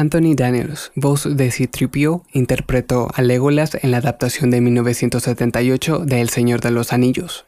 Anthony Daniels, voz de Citripio, interpretó a Legolas en la adaptación de 1978 de El Señor de los Anillos.